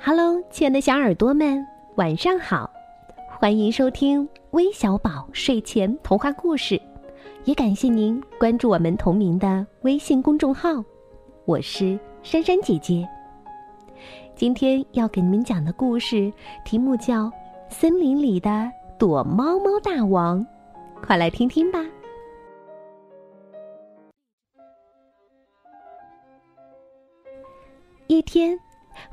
Hello，亲爱的小耳朵们，晚上好！欢迎收听微小宝睡前童话故事，也感谢您关注我们同名的微信公众号。我是珊珊姐姐。今天要给你们讲的故事题目叫《森林里的躲猫猫大王》，快来听听吧。一天。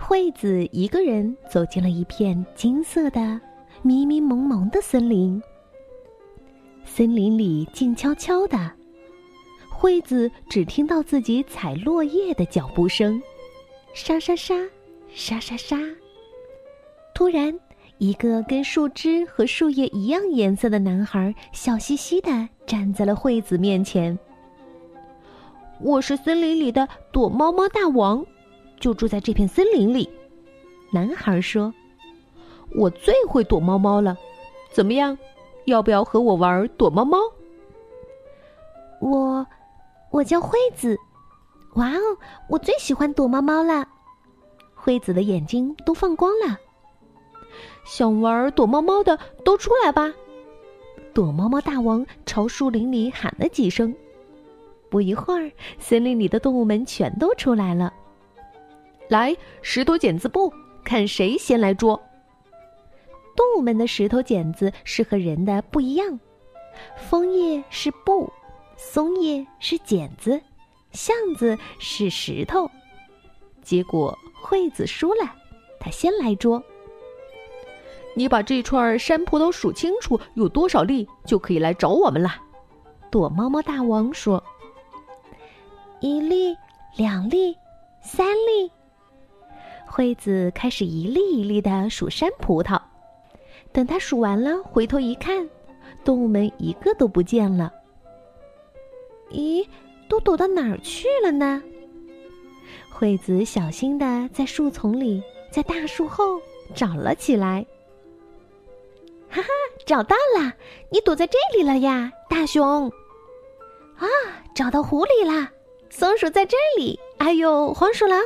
惠子一个人走进了一片金色的、迷迷蒙蒙的森林。森林里静悄悄的，惠子只听到自己踩落叶的脚步声，沙沙沙，沙沙沙。突然，一个跟树枝和树叶一样颜色的男孩笑嘻嘻的站在了惠子面前。“我是森林里的躲猫猫大王。”就住在这片森林里，男孩说：“我最会躲猫猫了，怎么样？要不要和我玩躲猫猫？”我，我叫惠子。哇哦，我最喜欢躲猫猫了。惠子的眼睛都放光了。想玩躲猫猫的都出来吧！躲猫猫大王朝树林里喊了几声。不一会儿，森林里的动物们全都出来了。来，石头剪子布，看谁先来捉。动物们的石头剪子是和人的不一样，枫叶是布，松叶是剪子，橡子是石头。结果惠子输了，他先来捉。你把这串山葡萄数清楚有多少粒，就可以来找我们了。躲猫猫大王说：“一粒，两粒，三粒。”惠子开始一粒一粒的数山葡萄，等他数完了，回头一看，动物们一个都不见了。咦，都躲到哪儿去了呢？惠子小心的在树丛里，在大树后找了起来。哈哈，找到了！你躲在这里了呀，大熊。啊，找到狐狸啦！松鼠在这里。哎呦黄鼠狼。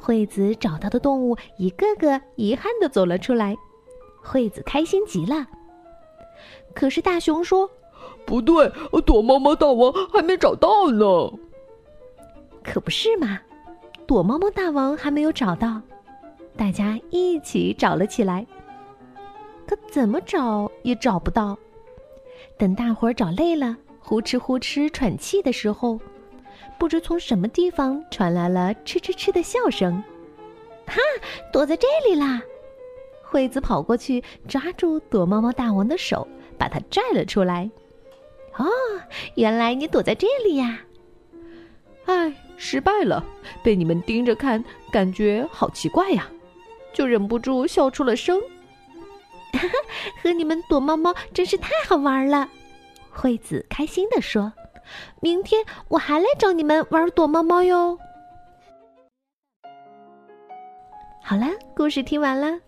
惠子找到的动物一个个遗憾的走了出来，惠子开心极了。可是大熊说：“不对，躲猫猫大王还没找到呢。”可不是嘛，躲猫猫大王还没有找到，大家一起找了起来。可怎么找也找不到。等大伙儿找累了，呼哧呼哧喘气的时候。不知从什么地方传来了“嗤嗤嗤”的笑声，哈，躲在这里啦！惠子跑过去抓住躲猫猫大王的手，把他拽了出来。哦，原来你躲在这里呀！唉，失败了，被你们盯着看，感觉好奇怪呀，就忍不住笑出了声。哈哈，和你们躲猫猫真是太好玩了！惠子开心地说。明天我还来找你们玩躲猫猫哟。好啦，故事听完了，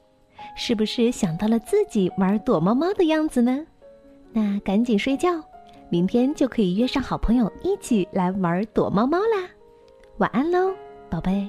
是不是想到了自己玩躲猫猫的样子呢？那赶紧睡觉，明天就可以约上好朋友一起来玩躲猫猫啦。晚安喽，宝贝。